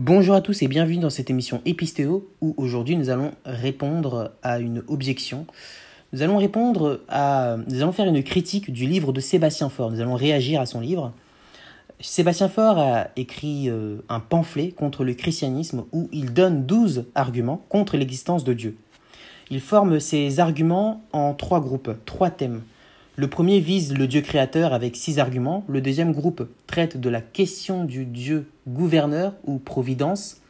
Bonjour à tous et bienvenue dans cette émission Épistéo où aujourd'hui nous allons répondre à une objection. Nous allons répondre à. Nous allons faire une critique du livre de Sébastien Faure. Nous allons réagir à son livre. Sébastien Faure a écrit euh, un pamphlet contre le christianisme où il donne 12 arguments contre l'existence de Dieu. Il forme ses arguments en trois groupes, trois thèmes. Le premier vise le Dieu créateur avec six arguments. Le deuxième groupe traite de la question du Dieu gouverneur ou providence,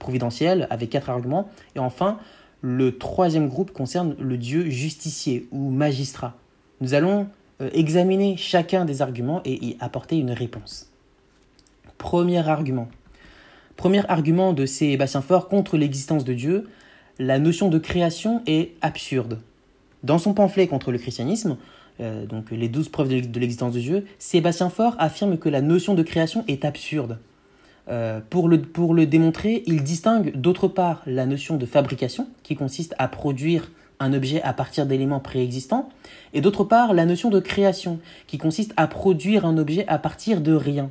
providentiel, avec quatre arguments. Et enfin, le troisième groupe concerne le Dieu justicier ou magistrat. Nous allons euh, examiner chacun des arguments et y apporter une réponse. Premier argument. Premier argument de Sébastien Faure contre l'existence de Dieu, la notion de création est absurde. Dans son pamphlet contre le christianisme, euh, donc les douze preuves de l'existence de Dieu, Sébastien Faure affirme que la notion de création est absurde. Euh, pour, le, pour le démontrer, il distingue d'autre part la notion de fabrication, qui consiste à produire un objet à partir d'éléments préexistants, et d'autre part la notion de création, qui consiste à produire un objet à partir de rien.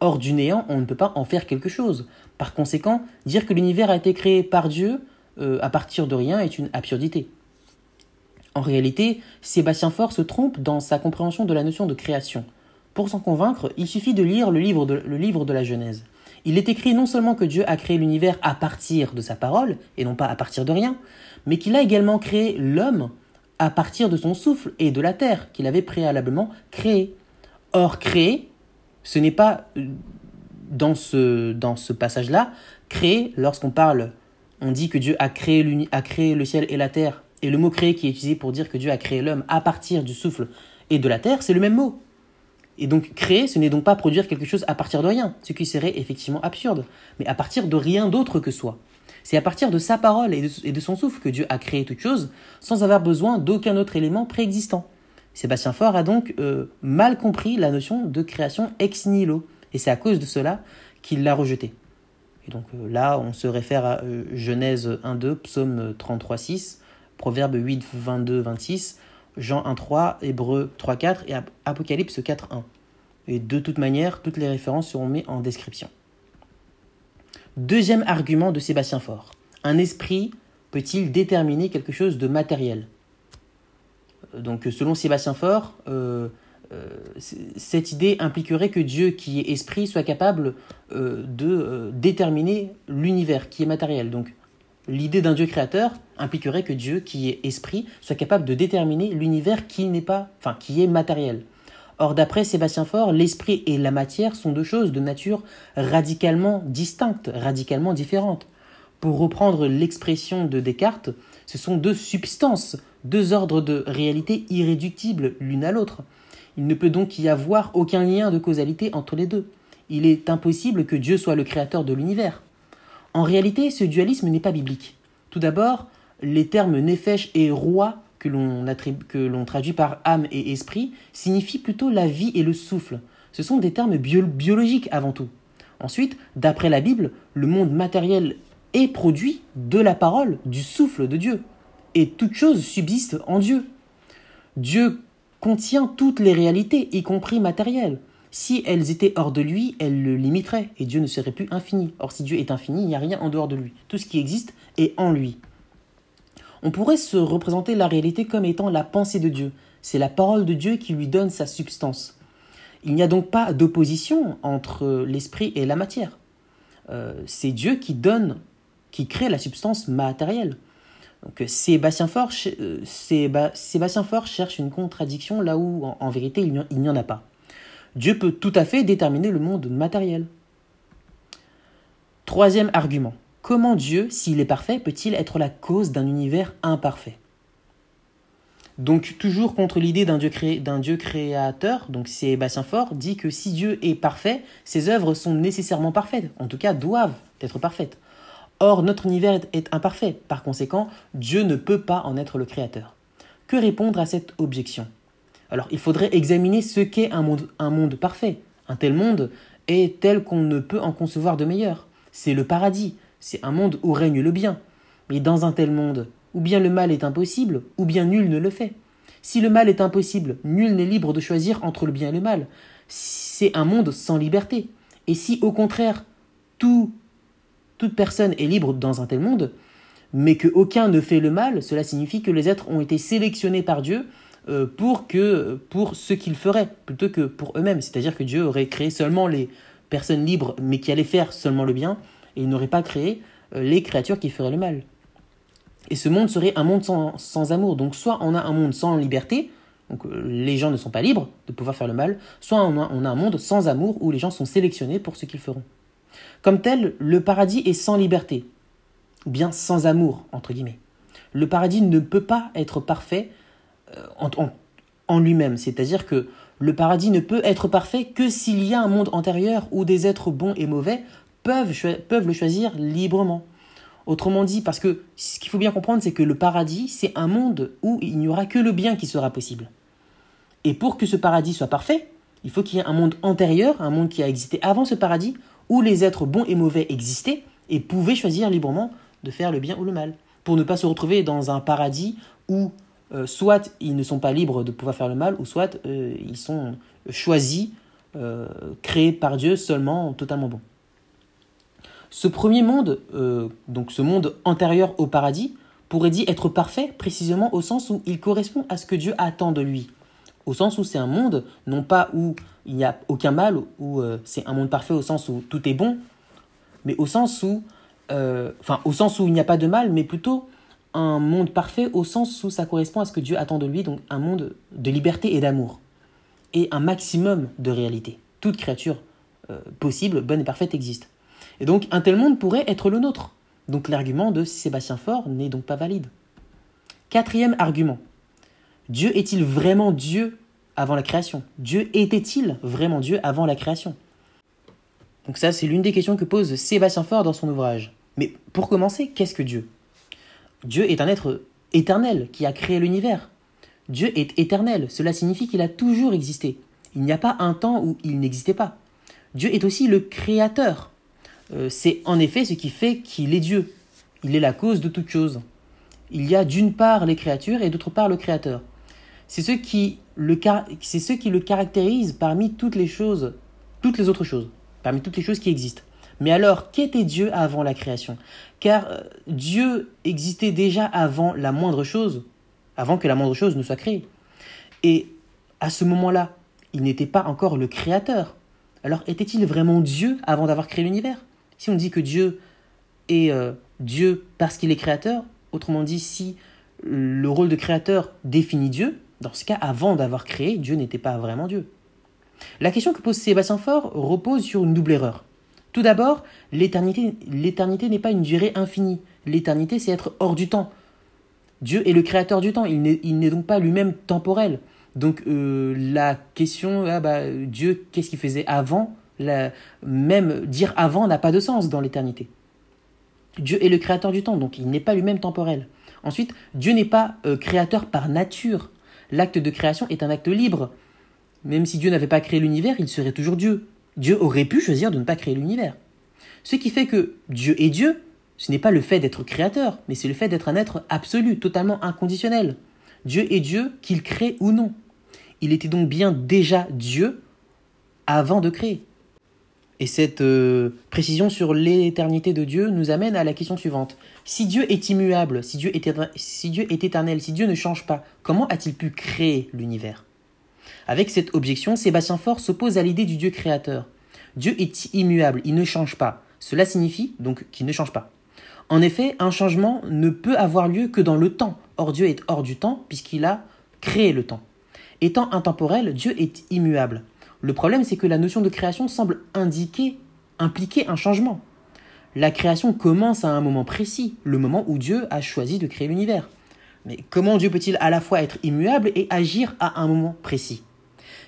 Or, du néant, on ne peut pas en faire quelque chose. Par conséquent, dire que l'univers a été créé par Dieu euh, à partir de rien est une absurdité. En réalité, Sébastien Faure se trompe dans sa compréhension de la notion de création. Pour s'en convaincre, il suffit de lire le livre de, la Genèse. Il est écrit non seulement que Dieu a créé l'univers à partir de sa parole, et non pas à partir de rien, mais qu'il a également créé l'homme à partir de son souffle et de la terre qu'il avait préalablement créé. Or, créer, ce n'est pas euh, dans ce, dans ce passage-là, créer, lorsqu'on parle, on dit que Dieu a créé, a créé le ciel et la terre et le mot créé qui est utilisé pour dire que Dieu a créé l'homme à partir du souffle et de la terre, c'est le même mot. Et donc créer, ce n'est donc pas produire quelque chose à partir de rien, ce qui serait effectivement absurde, mais à partir de rien d'autre que soi. C'est à partir de sa parole et de, son souffle que Dieu a créé toute chose, sans avoir besoin d'aucun autre élément préexistant. Sébastien Faure a donc euh, mal compris la notion de création ex nihilo, et c'est à cause de cela qu'il l'a rejetée. Et donc euh, là, on se réfère à euh, Genèse 1.2, Psaume 33.6, Proverbe 8, 22, 26, Jean 1, 3, Hébreu 3, 4 et Apocalypse 4, 1. Et de toute manière, toutes les références seront mises en description. Deuxième argument de Sébastien Faure. Un esprit peut-il déterminer quelque chose de matériel? Donc selon Sébastien Faure, euh, euh, cette idée impliquerait que Dieu qui est esprit soit capable euh, de déterminer l'univers qui est matériel. Donc L'idée d'un Dieu créateur impliquerait que Dieu, qui est esprit, soit capable de déterminer l'univers qui n'est pas, enfin, qui est matériel. Or, d'après Sébastien Faure, l'esprit et la matière sont deux choses de nature radicalement distinctes, radicalement différentes. Pour reprendre l'expression de Descartes, ce sont deux substances, deux ordres de réalité irréductibles l'une à l'autre. Il ne peut donc y avoir aucun lien de causalité entre les deux. Il est impossible que Dieu soit le créateur de l'univers. En réalité, ce dualisme n'est pas biblique. Tout d'abord, les termes nefesh et roi que l'on traduit par âme et esprit signifient plutôt la vie et le souffle. Ce sont des termes biologiques avant tout. Ensuite, d'après la Bible, le monde matériel est produit de la parole, du souffle de Dieu. Et toute chose subsiste en Dieu. Dieu contient toutes les réalités, y compris matérielles. Si elles étaient hors de lui, elles le limiteraient, et Dieu ne serait plus infini. Or, si Dieu est infini, il n'y a rien en dehors de lui. Tout ce qui existe est en lui. On pourrait se représenter la réalité comme étant la pensée de Dieu. C'est la parole de Dieu qui lui donne sa substance. Il n'y a donc pas d'opposition entre l'esprit et la matière. Euh, c'est Dieu qui donne, qui crée la substance matérielle. Donc Sébastien Faure, euh, Sébastien cherche une contradiction là où en vérité il n'y en a pas. Dieu peut tout à fait déterminer le monde matériel. Troisième argument. Comment Dieu, s'il est parfait, peut-il être la cause d'un univers imparfait? Donc toujours contre l'idée d'un Dieu, créateur, donc Sébastien Faure dit que si Dieu est parfait, ses œuvres sont nécessairement parfaites, en tout cas doivent être parfaites. Or, notre univers est imparfait, par conséquent, Dieu ne peut pas en être le créateur. Que répondre à cette objection? Alors il faudrait examiner ce qu'est un monde, parfait. Un tel monde est tel qu'on ne peut en concevoir de meilleur. C'est le paradis, c'est un monde où règne le bien. Mais dans un tel monde, ou bien le mal est impossible, ou bien nul ne le fait. Si le mal est impossible, nul n'est libre de choisir entre le bien et le mal. C'est un monde sans liberté. Et si au contraire, tout toute personne est libre dans un tel monde, mais que aucun ne fait le mal, cela signifie que les êtres ont été sélectionnés par Dieu pour, que, pour ce qu'ils feraient, plutôt que pour eux-mêmes. C'est-à-dire que Dieu aurait créé seulement les personnes libres, mais qui allaient faire seulement le bien, et il n'aurait pas créé euh, les créatures qui feraient le mal. Et ce monde serait un monde sans, sans amour. Donc soit on a un monde sans liberté, donc euh, les gens ne sont pas libres de pouvoir faire le mal, soit on a, on a un monde sans amour où les gens sont sélectionnés pour ce qu'ils feront. Comme tel, le paradis est sans liberté, ou bien sans amour, entre guillemets. Le paradis ne peut pas être parfait en, en lui-même, c'est-à-dire que le paradis ne peut être parfait que s'il y a un monde antérieur où des êtres bons et mauvais peuvent, peuvent le choisir librement. Autrement dit, parce que ce qu'il faut bien comprendre, c'est que le paradis, c'est un monde où il n'y aura que le bien qui sera possible. Et pour que ce paradis soit parfait, il faut qu'il y ait un monde antérieur, un monde qui a existé avant ce paradis, où les êtres bons et mauvais existaient et pouvaient choisir librement de faire le bien ou le mal. Pour ne pas se retrouver dans un paradis où euh, soit ils ne sont pas libres de pouvoir faire le mal, ou soit euh, ils sont choisis, euh, créés par Dieu seulement totalement bons. Ce premier monde, donc ce monde antérieur au paradis, pourrait dit être parfait précisément au sens où il correspond à ce que Dieu attend de lui. Au sens où c'est un monde, non pas où il n'y a aucun mal, où c'est un monde parfait au sens où tout est bon, mais au sens où, enfin, au sens où il n'y a pas de mal, mais plutôt un monde parfait au sens où ça correspond à ce que Dieu attend de lui, donc un monde de liberté et d'amour, et un maximum de réalité. Toute créature possible, bonne et parfaite existe. Et donc un tel monde pourrait être le nôtre. Donc l'argument de Sébastien Faure n'est donc pas valide. Quatrième argument. Dieu est-il vraiment Dieu avant la création? Dieu était-il vraiment Dieu avant la création? Donc ça, c'est l'une des questions que pose Sébastien Faure dans son ouvrage. Mais pour commencer, qu'est-ce que Dieu? Dieu est un être éternel qui a créé l'univers. Dieu est éternel, cela signifie qu'il a toujours existé. Il n'y a pas un temps où il n'existait pas. Dieu est aussi le créateur. Euh, c'est en effet ce qui fait qu'il est Dieu. Il est la cause de toute chose. Il y a d'une part les créatures et d'autre part le Créateur. C'est ce, qui le, c'est ce qui le caractérise parmi toutes les choses, toutes les autres choses, parmi toutes les choses qui existent. Mais alors, qu'était Dieu avant la création? Car euh, Dieu existait déjà avant la moindre chose, avant que la moindre chose ne soit créée. Et à ce moment-là, il n'était pas encore le Créateur. Alors était-il vraiment Dieu avant d'avoir créé l'univers? Si on dit que Dieu est euh, Dieu parce qu'il est créateur, autrement dit, si le rôle de créateur définit Dieu, dans ce cas, avant d'avoir créé, Dieu n'était pas vraiment Dieu. La question que pose Sébastien Faure repose sur une double erreur. Tout d'abord, l'éternité, n'est pas une durée infinie. L'éternité, c'est être hors du temps. Dieu est le créateur du temps, il n'est, donc pas lui-même temporel. Donc euh, la question, ah bah, Dieu, qu'est-ce qu'il faisait avant? Même dire avant n'a pas de sens dans l'éternité. Dieu est le créateur du temps, donc il n'est pas lui-même temporel. Ensuite, Dieu n'est pas euh, créateur par nature. L'acte de création est un acte libre. Même si Dieu n'avait pas créé l'univers, il serait toujours Dieu. Dieu aurait pu choisir de ne pas créer l'univers. Ce qui fait que Dieu est Dieu, ce n'est pas le fait d'être créateur, mais c'est le fait d'être un être absolu, totalement inconditionnel. Dieu est Dieu, qu'il crée ou non. Il était donc bien déjà Dieu avant de créer. Et cette euh, précision sur l'éternité de Dieu nous amène à la question suivante. Si Dieu est immuable, si Dieu est, si Dieu est éternel, si Dieu ne change pas, comment a-t-il pu créer l'univers? Avec cette objection, Sébastien Faure s'oppose à l'idée du Dieu créateur. Dieu est immuable, il ne change pas. Cela signifie donc qu'il ne change pas. En effet, un changement ne peut avoir lieu que dans le temps. Or Dieu est hors du temps puisqu'il a créé le temps. Étant intemporel, Dieu est immuable. Le problème, c'est que la notion de création semble indiquer, impliquer un changement. La création commence à un moment précis, le moment où Dieu a choisi de créer l'univers. Mais comment Dieu peut-il à la fois être immuable et agir à un moment précis?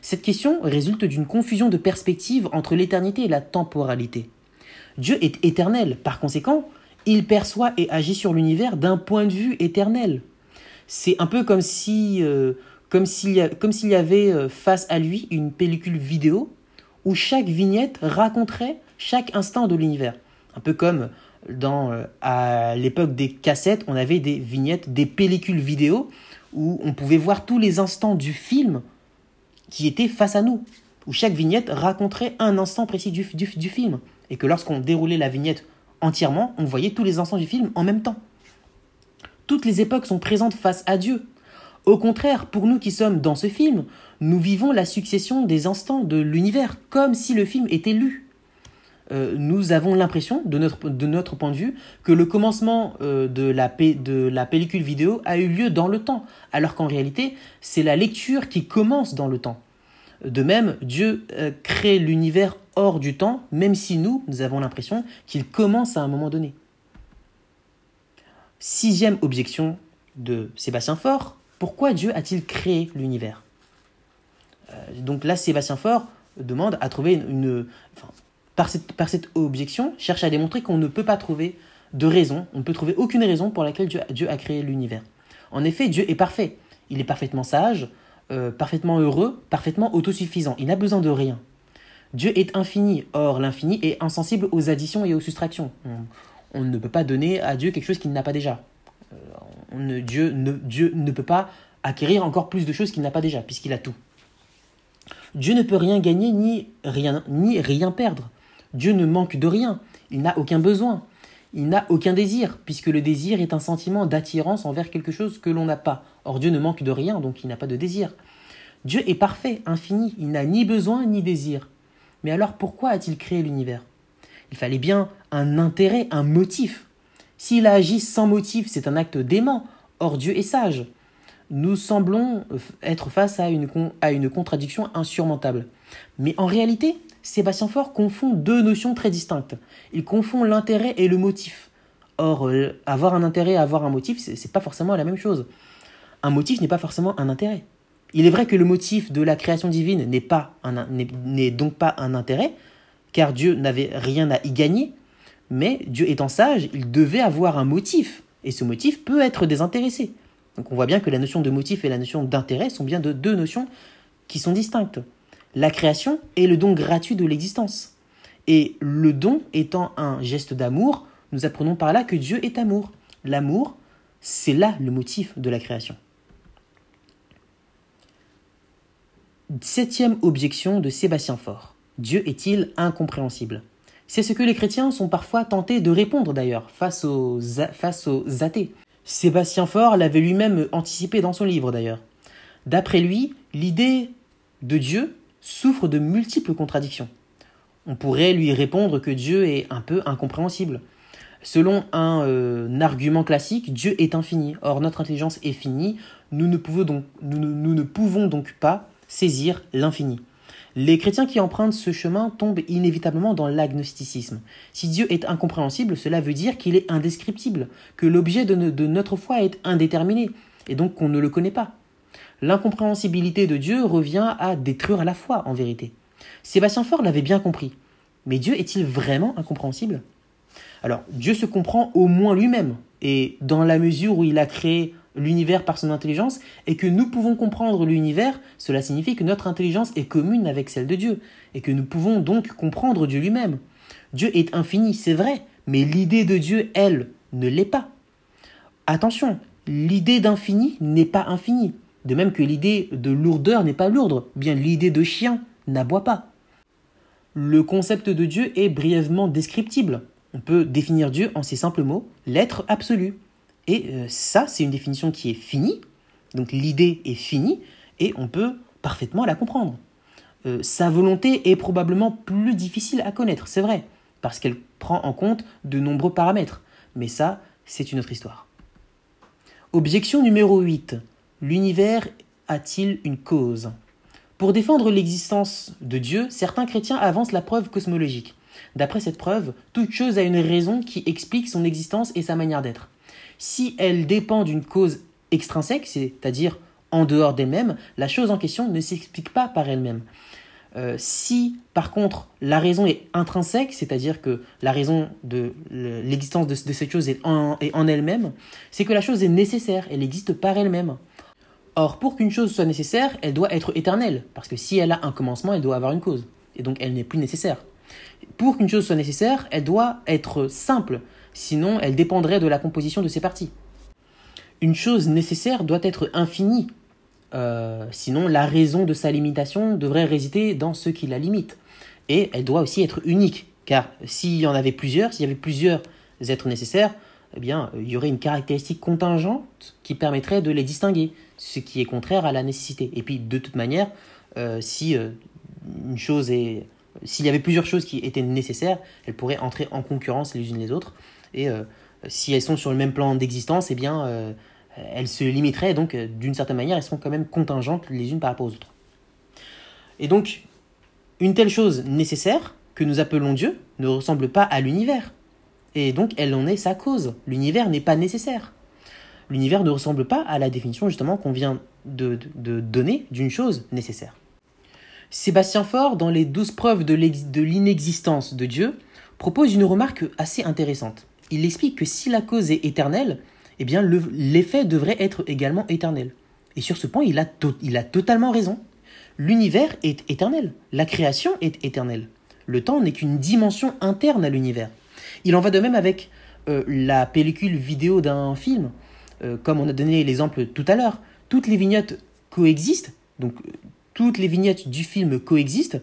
Cette question résulte d'une confusion de perspective entre l'éternité et la temporalité. Dieu est éternel, par conséquent, il perçoit et agit sur l'univers d'un point de vue éternel. C'est un peu comme si euh, comme s'il y, avait euh, face à lui une pellicule vidéo où chaque vignette raconterait chaque instant de l'univers. Un peu comme dans, euh, à l'époque des cassettes, on avait des vignettes, des pellicules vidéo où on pouvait voir tous les instants du film qui étaient face à nous, où chaque vignette raconterait un instant précis du, du, du film. Et que lorsqu'on déroulait la vignette entièrement, on voyait tous les instants du film en même temps. Toutes les époques sont présentes face à Dieu. Au contraire, pour nous qui sommes dans ce film, nous vivons la succession des instants de l'univers, comme si le film était lu. Euh, nous avons l'impression, de notre, point de vue, que le commencement euh, de, la, de la pellicule vidéo a eu lieu dans le temps, alors qu'en réalité, c'est la lecture qui commence dans le temps. De même, Dieu euh, crée l'univers hors du temps, même si nous, nous avons l'impression qu'il commence à un moment donné. Sixième objection de Sébastien Faure, pourquoi Dieu a-t-il créé l'univers? Donc là, Sébastien Faure demande à trouver une, par cette, objection, cherche à démontrer qu'on ne peut pas trouver de raison, on ne peut trouver aucune raison pour laquelle Dieu, a créé l'univers. En effet, Dieu est parfait. Il est parfaitement sage, euh, parfaitement heureux, parfaitement autosuffisant. Il n'a besoin de rien. Dieu est infini. Or, l'infini est insensible aux additions et aux soustractions. On, ne peut pas donner à Dieu quelque chose qu'il n'a pas déjà. Euh, Dieu, ne, Dieu ne peut pas acquérir encore plus de choses qu'il n'a pas déjà, puisqu'il a tout. Dieu ne peut rien gagner ni rien, ni rien perdre. Dieu ne manque de rien, il n'a aucun besoin, il n'a aucun désir, puisque le désir est un sentiment d'attirance envers quelque chose que l'on n'a pas. Or Dieu ne manque de rien, donc il n'a pas de désir. Dieu est parfait, infini, il n'a ni besoin ni désir. Mais alors pourquoi a-t-il créé l'univers? Il fallait bien un intérêt, un motif. S'il a agi sans motif, c'est un acte dément. Or Dieu est sage. Nous semblons être face à une, à une contradiction insurmontable. Mais en réalité, Sébastien Faure confond deux notions très distinctes. Il confond l'intérêt et le motif. Or, euh, avoir un intérêt et avoir un motif, ce n'est pas forcément la même chose. Un motif n'est pas forcément un intérêt. Il est vrai que le motif de la création divine n'est pas n'est donc pas un intérêt, car Dieu n'avait rien à y gagner, mais Dieu étant sage, il devait avoir un motif, et ce motif peut être désintéressé. Donc on voit bien que la notion de motif et la notion d'intérêt sont bien de deux notions qui sont distinctes. La création est le don gratuit de l'existence. Et le don étant un geste d'amour, nous apprenons par là que Dieu est amour. L'amour, c'est là le motif de la création. Septième objection de Sébastien Faure. Dieu est-il incompréhensible? C'est ce que les chrétiens sont parfois tentés de répondre d'ailleurs face aux, face aux athées. Sébastien Faure l'avait lui-même anticipé dans son livre d'ailleurs. D'après lui, l'idée de Dieu souffre de multiples contradictions. On pourrait lui répondre que Dieu est un peu incompréhensible. Selon un, euh, argument classique, Dieu est infini. Or, notre intelligence est finie. Nous ne pouvons donc, nous, ne pouvons donc pas saisir l'infini. Les chrétiens qui empruntent ce chemin tombent inévitablement dans l'agnosticisme. Si Dieu est incompréhensible, cela veut dire qu'il est indescriptible, que l'objet de, de notre foi est indéterminé, et donc qu'on ne le connaît pas. L'incompréhensibilité de Dieu revient à détruire la foi, en vérité. Sébastien Faure l'avait bien compris. Mais Dieu est-il vraiment incompréhensible? Alors, Dieu se comprend au moins lui-même, et dans la mesure où il a créé l'univers par son intelligence, et que nous pouvons comprendre l'univers, cela signifie que notre intelligence est commune avec celle de Dieu, et que nous pouvons donc comprendre Dieu lui-même. Dieu est infini, c'est vrai, mais l'idée de Dieu, elle, ne l'est pas. Attention, l'idée d'infini n'est pas infinie. De même que l'idée de lourdeur n'est pas lourde, bien l'idée de chien n'aboie pas. Le concept de Dieu est brièvement descriptible. On peut définir Dieu en ces simples mots, l'être absolu. Et euh, ça, c'est une définition qui est finie, donc l'idée est finie, et on peut parfaitement la comprendre. Euh, sa volonté est probablement plus difficile à connaître, c'est vrai, parce qu'elle prend en compte de nombreux paramètres. Mais ça, c'est une autre histoire. Objection numéro 8. L'univers a-t-il une cause? Pour défendre l'existence de Dieu, certains chrétiens avancent la preuve cosmologique. D'après cette preuve, toute chose a une raison qui explique son existence et sa manière d'être. Si elle dépend d'une cause extrinsèque, c'est-à-dire en dehors d'elle-même, la chose en question ne s'explique pas par elle-même. Euh, si par contre la raison est intrinsèque, c'est-à-dire que la raison de l'existence de, cette chose est en, est en elle-même, c'est que la chose est nécessaire, elle existe par elle-même. Or, pour qu'une chose soit nécessaire, elle doit être éternelle, parce que si elle a un commencement, elle doit avoir une cause, et donc elle n'est plus nécessaire. Pour qu'une chose soit nécessaire, elle doit être simple, sinon elle dépendrait de la composition de ses parties. Une chose nécessaire doit être infinie, euh, sinon la raison de sa limitation devrait résider dans ce qui la limite. Et elle doit aussi être unique, car s'il y en avait plusieurs, s'il y avait plusieurs êtres nécessaires, eh bien, il y aurait une caractéristique contingente qui permettrait de les distinguer, ce qui est contraire à la nécessité. Et puis, de toute manière, euh, si euh, une chose est, s'il y avait plusieurs choses qui étaient nécessaires, elles pourraient entrer en concurrence les unes les autres. Et euh, si elles sont sur le même plan d'existence, eh bien, elles se limiteraient. Donc, d'une certaine manière, elles sont quand même contingentes les unes par rapport aux autres. Et donc, une telle chose nécessaire que nous appelons Dieu ne ressemble pas à l'univers. Et donc, elle en est sa cause. L'univers n'est pas nécessaire. L'univers ne ressemble pas à la définition justement qu'on vient de, donner d'une chose nécessaire. Sébastien Faure, dans les douze preuves de l'inexistence de Dieu, propose une remarque assez intéressante. Il explique que si la cause est éternelle, eh bien l'effet devrait être également éternel. Et sur ce point, il a, totalement raison. L'univers est éternel, la création est éternelle. Le temps n'est qu'une dimension interne à l'univers. Il en va de même avec euh, la pellicule vidéo d'un film. Euh, comme on a donné l'exemple tout à l'heure, toutes les vignettes coexistent, donc euh, toutes les vignettes du film coexistent.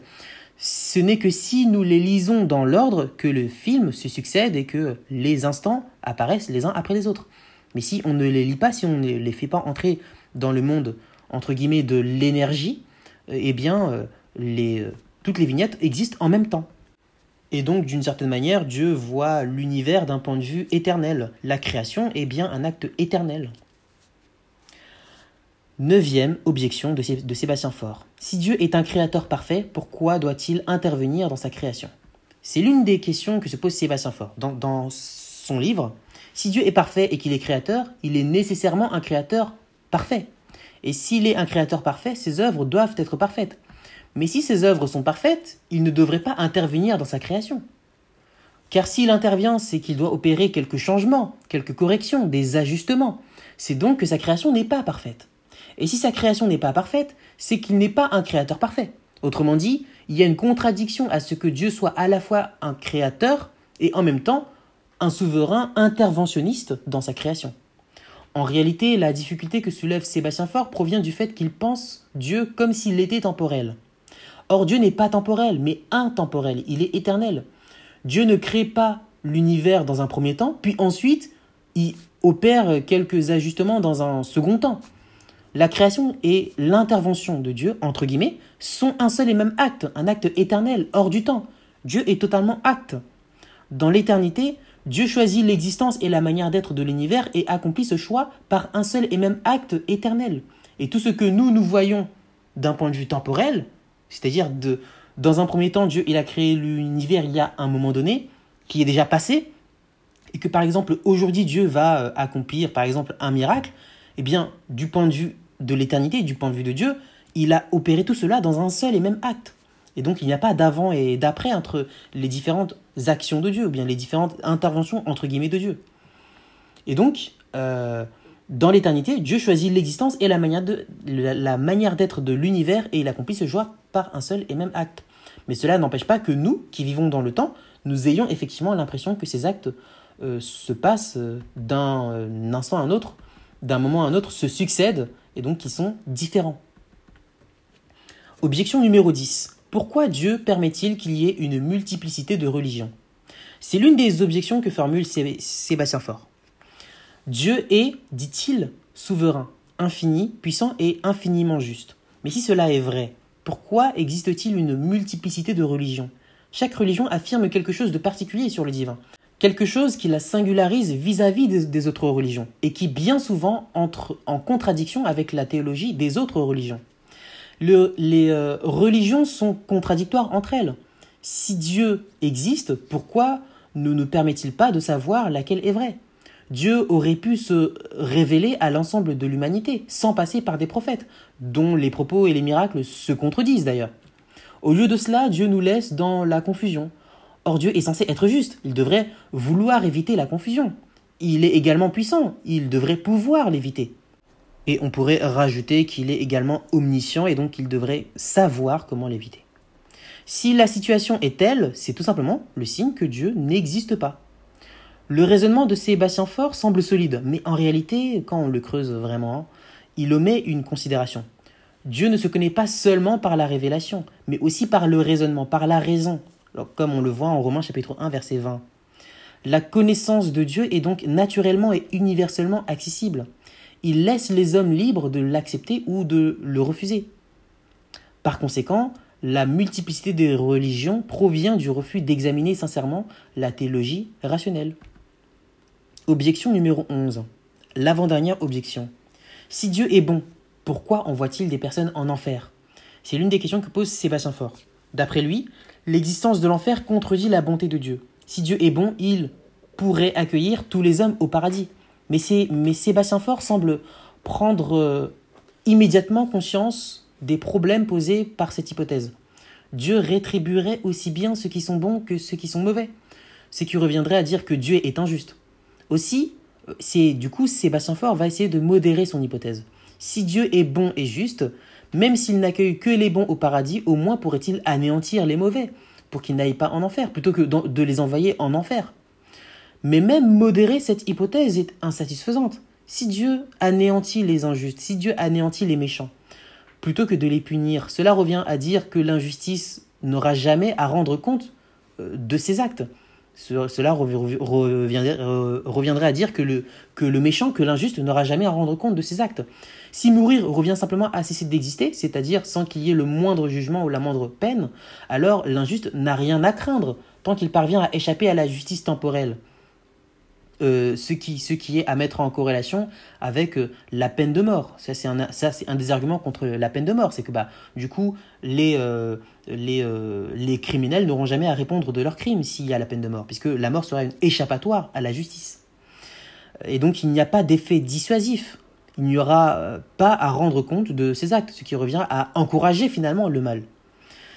Ce n'est que si nous les lisons dans l'ordre que le film se succède et que les instants apparaissent les uns après les autres. Mais si on ne les lit pas, si on ne les fait pas entrer dans le monde de l'énergie, eh bien toutes les vignettes existent en même temps. Et donc, d'une certaine manière, Dieu voit l'univers d'un point de vue éternel. La création est bien un acte éternel. Neuvième objection de Sébastien Faure. Si Dieu est un créateur parfait, pourquoi doit-il intervenir dans sa création? C'est l'une des questions que se pose Sébastien Faure. Dans, dans son livre, si Dieu est parfait et qu'il est créateur, il est nécessairement un créateur parfait. Et s'il est un créateur parfait, ses œuvres doivent être parfaites. Mais si ses œuvres sont parfaites, il ne devrait pas intervenir dans sa création. Car s'il intervient, c'est qu'il doit opérer quelques changements, quelques corrections, des ajustements. C'est donc que sa création n'est pas parfaite. Et si sa création n'est pas parfaite, c'est qu'il n'est pas un créateur parfait. Autrement dit, il y a une contradiction à ce que Dieu soit à la fois un créateur et en même temps un souverain interventionniste dans sa création. En réalité, la difficulté que soulève Sébastien Faure provient du fait qu'il pense Dieu comme s'il était temporel. Or Dieu n'est pas temporel, mais intemporel, il est éternel. Dieu ne crée pas l'univers dans un premier temps, puis ensuite il opère quelques ajustements dans un second temps. La création et l'intervention de Dieu, entre guillemets, sont un seul et même acte, un acte éternel, hors du temps. Dieu est totalement acte. Dans l'éternité, Dieu choisit l'existence et la manière d'être de l'univers et accomplit ce choix par un seul et même acte éternel. Et tout ce que nous, nous voyons d'un point de vue temporel, c'est-à-dire, de, dans un premier temps, Dieu il a créé l'univers il y a un moment donné, qui est déjà passé, et que par exemple, aujourd'hui, Dieu va euh, accomplir, par exemple, un miracle, eh bien, du point de vue de l'éternité, du point de vue de Dieu, il a opéré tout cela dans un seul et même acte. Et donc, il n'y a pas d'avant et d'après entre les différentes actions de Dieu, ou bien les différentes interventions, entre guillemets, de Dieu. Et donc, euh, dans l'éternité, Dieu choisit l'existence et la manière, de, la, manière d'être de l'univers et il accomplit ce choix par un seul et même acte. Mais cela n'empêche pas que nous, qui vivons dans le temps, nous ayons effectivement l'impression que ces actes euh, se passent euh, d'un euh, instant à un autre, d'un moment à un autre, se succèdent et donc qui sont différents. Objection numéro 10. Pourquoi Dieu permet-il qu'il y ait une multiplicité de religions? C'est l'une des objections que formule Sébastien Faure. Dieu est, dit-il, souverain, infini, puissant et infiniment juste. Mais si cela est vrai, pourquoi existe-t-il une multiplicité de religions? Chaque religion affirme quelque chose de particulier sur le divin, quelque chose qui la singularise vis-à-vis des, autres religions, et qui bien souvent entre en contradiction avec la théologie des autres religions. les euh, religions sont contradictoires entre elles. Si Dieu existe, pourquoi ne nous permet-il pas de savoir laquelle est vraie? Dieu aurait pu se révéler à l'ensemble de l'humanité, sans passer par des prophètes, dont les propos et les miracles se contredisent d'ailleurs. Au lieu de cela, Dieu nous laisse dans la confusion. Or Dieu est censé être juste, il devrait vouloir éviter la confusion. Il est également puissant, il devrait pouvoir l'éviter. Et on pourrait rajouter qu'il est également omniscient et donc il devrait savoir comment l'éviter. Si la situation est telle, c'est tout simplement le signe que Dieu n'existe pas. Le raisonnement de Sébastien Faure semble solide, mais en réalité, quand on le creuse vraiment, il omet une considération. Dieu ne se connaît pas seulement par la révélation, mais aussi par le raisonnement, par la raison, comme on le voit en Romains chapitre 1 verset 20. La connaissance de Dieu est donc naturellement et universellement accessible. Il laisse les hommes libres de l'accepter ou de le refuser. Par conséquent, la multiplicité des religions provient du refus d'examiner sincèrement la théologie rationnelle. Objection numéro 11. L'avant-dernière objection. Si Dieu est bon, pourquoi envoie-t-il des personnes en enfer? C'est l'une des questions que pose Sébastien Faure. D'après lui, l'existence de l'enfer contredit la bonté de Dieu. Si Dieu est bon, il pourrait accueillir tous les hommes au paradis. Mais, mais Sébastien Faure semble prendre euh, immédiatement conscience des problèmes posés par cette hypothèse. Dieu rétribuerait aussi bien ceux qui sont bons que ceux qui sont mauvais, ce qui reviendrait à dire que Dieu est injuste. Aussi, c'est du coup Sébastien Faure va essayer de modérer son hypothèse. Si Dieu est bon et juste, même s'il n'accueille que les bons au paradis, au moins pourrait-il anéantir les mauvais, pour qu'ils n'aillent pas en enfer, plutôt que de les envoyer en enfer. Mais même modérer cette hypothèse est insatisfaisante. Si Dieu anéantit les injustes, si Dieu anéantit les méchants, plutôt que de les punir, cela revient à dire que l'injustice n'aura jamais à rendre compte euh, de ses actes. Cela reviendrait à dire que le, méchant, que l'injuste n'aura jamais à rendre compte de ses actes. Si mourir revient simplement à cesser d'exister, c'est-à-dire sans qu'il y ait le moindre jugement ou la moindre peine, alors l'injuste n'a rien à craindre tant qu'il parvient à échapper à la justice temporelle. Euh, ce, qui, ce qui est à mettre en corrélation avec euh, la peine de mort. Ça, c'est un, un des arguments contre la peine de mort. C'est que, bah, du coup, les, euh, les, les criminels n'auront jamais à répondre de leurs crimes s'il y a la peine de mort, puisque la mort sera une échappatoire à la justice. Et donc, il n'y a pas d'effet dissuasif. Il n'y aura pas à rendre compte de ces actes, ce qui revient à encourager finalement le mal.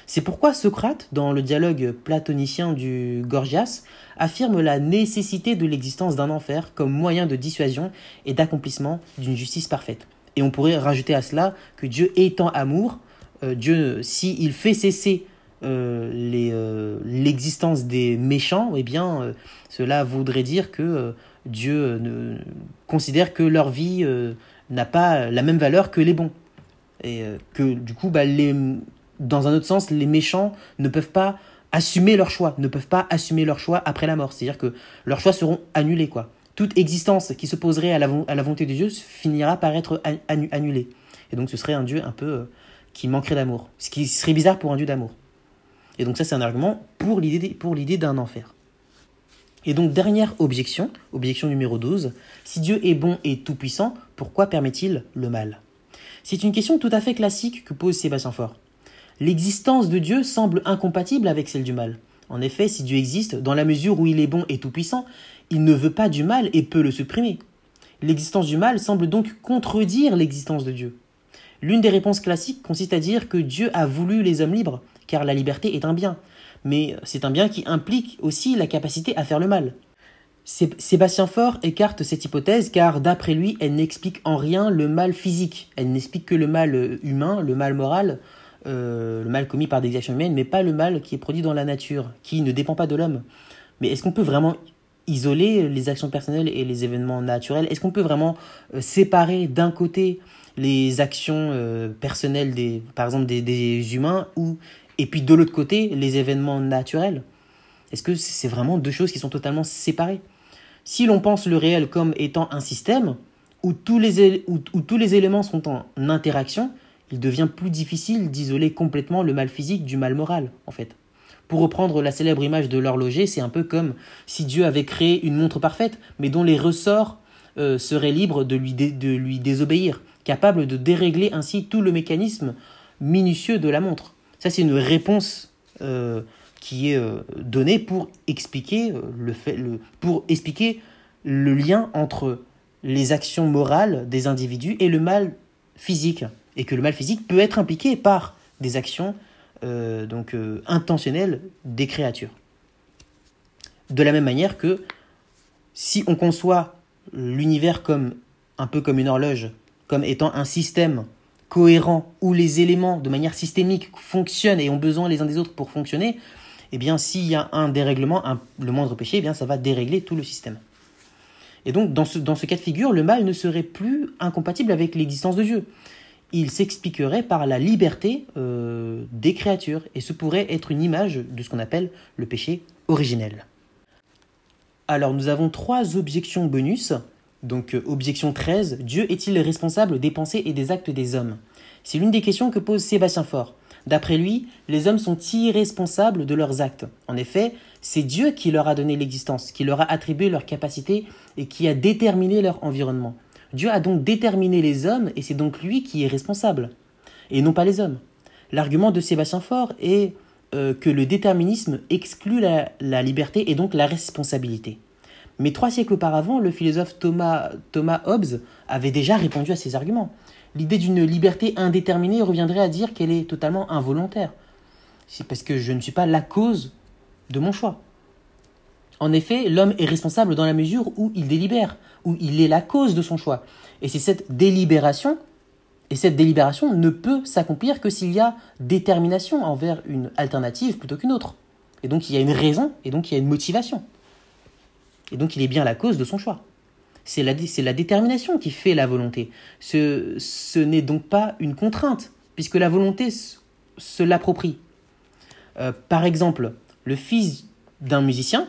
C'est pourquoi Socrate, dans le dialogue platonicien du Gorgias, affirme la nécessité de l'existence d'un enfer comme moyen de dissuasion et d'accomplissement d'une justice parfaite. Et on pourrait rajouter à cela que Dieu étant amour, euh, Dieu, s'il fait cesser euh, euh, l'existence des méchants, eh bien, cela voudrait dire que Dieu ne, considère que leur vie n'a pas la même valeur que les bons. Et que du coup, bah, les, dans un autre sens, les méchants ne peuvent pas assumer leur choix, ne peuvent pas assumer leur choix après la mort. C'est-à-dire que leurs choix seront annulés. Toute existence qui s'opposerait à la, à la volonté de Dieu finira par être annulée. Et donc ce serait un Dieu un peu euh, qui manquerait d'amour. Ce qui serait bizarre pour un Dieu d'amour. Et donc ça c'est un argument pour l'idée d'un enfer. Et donc dernière objection, objection numéro 12, si Dieu est bon et tout-puissant, pourquoi permet-il le mal? C'est une question tout à fait classique que pose Sébastien Faure. L'existence de Dieu semble incompatible avec celle du mal. En effet, si Dieu existe, dans la mesure où il est bon et tout-puissant, il ne veut pas du mal et peut le supprimer. L'existence du mal semble donc contredire l'existence de Dieu. L'une des réponses classiques consiste à dire que Dieu a voulu les hommes libres, car la liberté est un bien. Mais c'est un bien qui implique aussi la capacité à faire le mal. Sébastien Faure écarte cette hypothèse car d'après lui, elle n'explique en rien le mal physique, elle n'explique que le mal humain, le mal moral, euh, le mal commis par des actions humaines, mais pas le mal qui est produit dans la nature, qui ne dépend pas de l'homme. Mais est-ce qu'on peut vraiment isoler les actions personnelles et les événements naturels? Est-ce qu'on peut vraiment euh, séparer d'un côté les actions euh, personnelles, des, par exemple des, humains, ou, et puis de l'autre côté les événements naturels? Est-ce que c'est vraiment deux choses qui sont totalement séparées? Si l'on pense le réel comme étant un système où tous les, où tous les éléments sont en interaction, il devient plus difficile d'isoler complètement le mal physique du mal moral, en fait. Pour reprendre la célèbre image de l'horloger, c'est un peu comme si Dieu avait créé une montre parfaite, mais dont les ressorts euh, seraient libres de lui, désobéir, capable de dérégler ainsi tout le mécanisme minutieux de la montre. Ça, c'est une réponse euh, qui est euh, donnée pour expliquer, le fait, pour expliquer le lien entre les actions morales des individus et le mal physique et que le mal physique peut être impliqué par des actions euh, donc euh, intentionnelles des créatures. De la même manière que si on conçoit l'univers comme un peu comme une horloge, comme étant un système cohérent où les éléments de manière systémique fonctionnent et ont besoin les uns des autres pour fonctionner, eh bien s'il y a un dérèglement, le moindre péché, eh bien ça va dérégler tout le système. Et donc dans ce, dans ce cas de figure, le mal ne serait plus incompatible avec l'existence de Dieu il s'expliquerait par la liberté euh, des créatures, et ce pourrait être une image de ce qu'on appelle le péché originel. Alors nous avons trois objections bonus. Donc euh, objection 13, Dieu est-il responsable des pensées et des actes des hommes? C'est l'une des questions que pose Sébastien Faure. D'après lui, les hommes sont irresponsables de leurs actes. En effet, c'est Dieu qui leur a donné l'existence, qui leur a attribué leur capacité et qui a déterminé leur environnement. Dieu a donc déterminé les hommes et c'est donc lui qui est responsable, et non pas les hommes. L'argument de Sébastien Faure est euh, que le déterminisme exclut la, liberté et donc la responsabilité. Mais trois siècles auparavant, le philosophe Thomas, Thomas Hobbes avait déjà répondu à ces arguments. L'idée d'une liberté indéterminée reviendrait à dire qu'elle est totalement involontaire. C'est parce que je ne suis pas la cause de mon choix. En effet, l'homme est responsable dans la mesure où il délibère, où il est la cause de son choix. Et c'est cette délibération et cette délibération ne peut s'accomplir que s'il y a détermination envers une alternative plutôt qu'une autre. Et donc il y a une raison, et donc il y a une motivation. Et donc il est bien la cause de son choix. C'est la, la, détermination qui fait la volonté. Ce, ce n'est donc pas une contrainte, puisque la volonté se, l'approprie. Euh, par exemple, le fils d'un musicien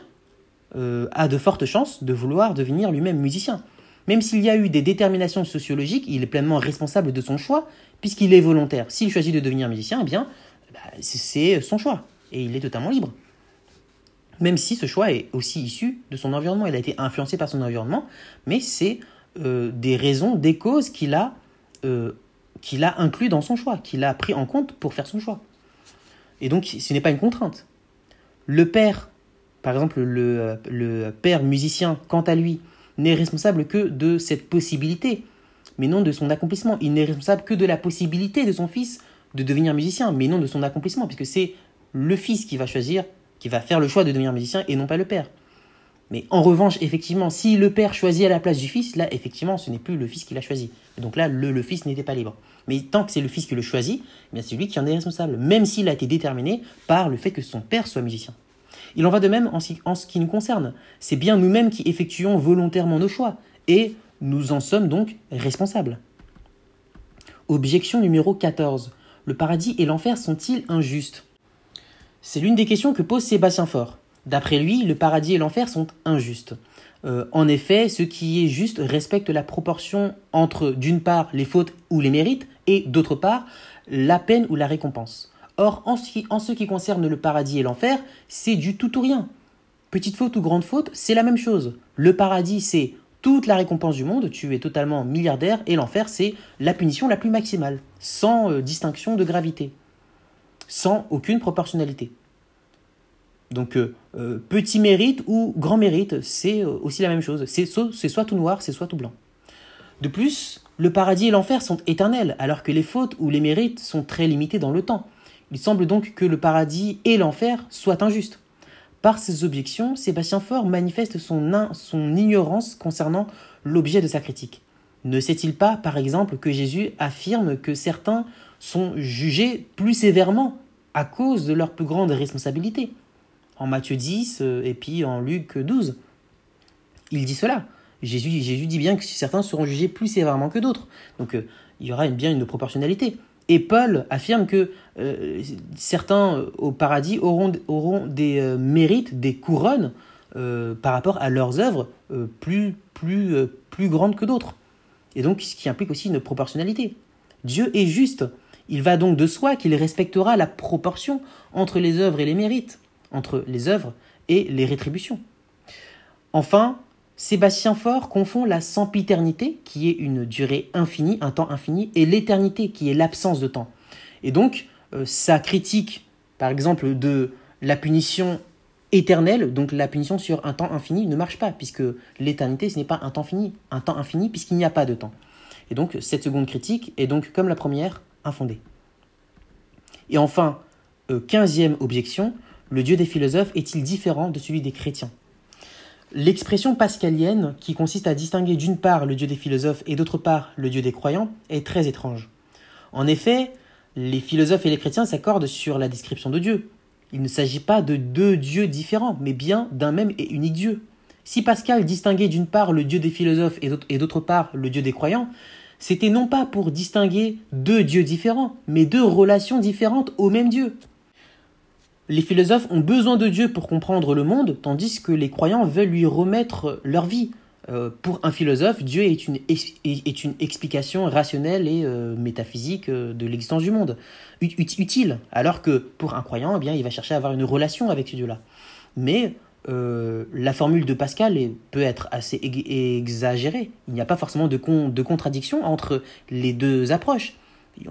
euh, a de fortes chances de vouloir devenir lui-même musicien. Même s'il y a eu des déterminations sociologiques, il est pleinement responsable de son choix, puisqu'il est volontaire. S'il choisit de devenir musicien, eh bien, bah, c'est son choix, et il est totalement libre. Même si ce choix est aussi issu de son environnement, il a été influencé par son environnement, mais c'est euh, des raisons, des causes qu'il a, euh, qu'il a inclus dans son choix, qu'il a pris en compte pour faire son choix. Et donc, ce n'est pas une contrainte. Le père, par exemple, le, père musicien, quant à lui, n'est responsable que de cette possibilité, mais non de son accomplissement. Il n'est responsable que de la possibilité de son fils de devenir musicien, mais non de son accomplissement, puisque c'est le fils qui va choisir, qui va faire le choix de devenir musicien et non pas le père. Mais en revanche, effectivement, si le père choisit à la place du fils, là, effectivement, ce n'est plus le fils qui l'a choisi. donc là, le, fils n'était pas libre. Mais tant que c'est le fils qui le choisit, eh c'est lui qui en est responsable, même s'il a été déterminé par le fait que son père soit musicien. Il en va de même en ce qui nous concerne. C'est bien nous-mêmes qui effectuons volontairement nos choix, et nous en sommes donc responsables. Objection numéro 14. Le paradis et l'enfer sont-ils injustes? C'est l'une des questions que pose Sébastien Faure. D'après lui, le paradis et l'enfer sont injustes. Euh, en effet, ce qui est juste respecte la proportion entre, d'une part, les fautes ou les mérites, et d'autre part, la peine ou la récompense. Or, en ce, qui, concerne le paradis et l'enfer, c'est du tout ou rien. Petite faute ou grande faute, c'est la même chose. Le paradis, c'est toute la récompense du monde, tu es totalement milliardaire, et l'enfer, c'est la punition la plus maximale, sans euh, distinction de gravité, sans aucune proportionnalité. Donc, euh, euh, petit mérite ou grand mérite, c'est aussi la même chose. C'est soit tout noir, c'est soit tout blanc. De plus, le paradis et l'enfer sont éternels, alors que les fautes ou les mérites sont très limités dans le temps. Il semble donc que le paradis et l'enfer soient injustes. Par ces objections, Sébastien Faure manifeste son, ignorance concernant l'objet de sa critique. Ne sait-il pas, par exemple, que Jésus affirme que certains sont jugés plus sévèrement à cause de leur plus grande responsabilité? En Matthieu 10 euh, et puis en Luc 12. Il dit cela. Jésus, Jésus dit bien que certains seront jugés plus sévèrement que d'autres. Donc euh, il y aura bien une proportionnalité. Et Paul affirme que euh, certains euh, au paradis auront, auront des euh, mérites, des couronnes par rapport à leurs œuvres plus, plus, plus grandes que d'autres. Et donc, ce qui implique aussi une proportionnalité. Dieu est juste. Il va donc de soi qu'il respectera la proportion entre les œuvres et les mérites, entre les œuvres et les rétributions. Enfin, Sébastien Faure confond la sempiternité, qui est une durée infinie, un temps infini, et l'éternité, qui est l'absence de temps. Et donc, euh, sa critique, par exemple, de la punition éternelle, donc la punition sur un temps infini, ne marche pas, puisque l'éternité, ce n'est pas un temps fini, un temps infini, puisqu'il n'y a pas de temps. Et donc, cette seconde critique est donc, comme la première, infondée. Et enfin, euh, quinzième objection, le Dieu des philosophes est-il différent de celui des chrétiens? L'expression pascalienne, qui consiste à distinguer d'une part le dieu des philosophes et d'autre part le dieu des croyants, est très étrange. En effet, les philosophes et les chrétiens s'accordent sur la description de Dieu. Il ne s'agit pas de deux dieux différents, mais bien d'un même et unique Dieu. Si Pascal distinguait d'une part le Dieu des philosophes et d'autre part le Dieu des croyants, c'était non pas pour distinguer deux dieux différents, mais deux relations différentes au même Dieu. Les philosophes ont besoin de Dieu pour comprendre le monde, tandis que les croyants veulent lui remettre leur vie. Euh, pour un philosophe, Dieu est une, explication rationnelle et euh, métaphysique euh, de l'existence du monde, utile, alors que pour un croyant, eh bien, il va chercher à avoir une relation avec ce Dieu-là. Mais la formule de Pascal peut être assez exagérée. Il n'y a pas forcément de contradiction entre les deux approches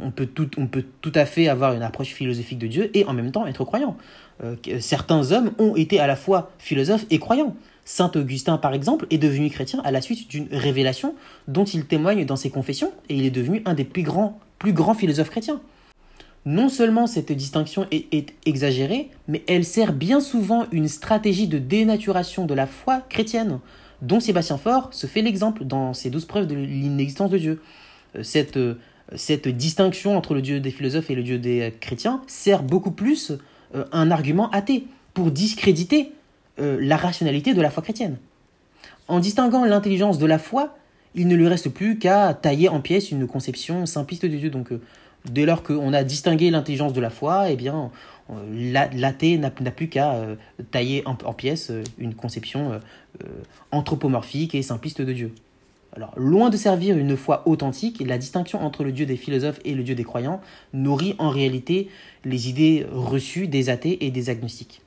on peut, tout, on peut tout à fait avoir une approche philosophique de Dieu et en même temps être croyant. Euh, certains hommes ont été à la fois philosophes et croyants. Saint Augustin, par exemple, est devenu chrétien à la suite d'une révélation dont il témoigne dans ses confessions et il est devenu un des plus grands, plus grands philosophes chrétiens. Non seulement cette distinction est, est exagérée, mais elle sert bien souvent une stratégie de dénaturation de la foi chrétienne, dont Sébastien Faure se fait l'exemple dans ses douze preuves de l'inexistence de Dieu. Euh, cette euh, cette distinction entre le Dieu des philosophes et le Dieu des chrétiens sert beaucoup plus euh, un argument athée pour discréditer euh, la rationalité de la foi chrétienne. En distinguant l'intelligence de la foi, il ne lui reste plus qu'à tailler en pièces une conception simpliste de Dieu. Donc, euh, dès lors qu'on a distingué l'intelligence de la foi, eh bien, l'athée n'a plus qu'à tailler en, pièces une conception anthropomorphique et simpliste de Dieu. Alors, loin de servir une foi authentique, la distinction entre le Dieu des philosophes et le Dieu des croyants nourrit en réalité les idées reçues des athées et des agnostiques.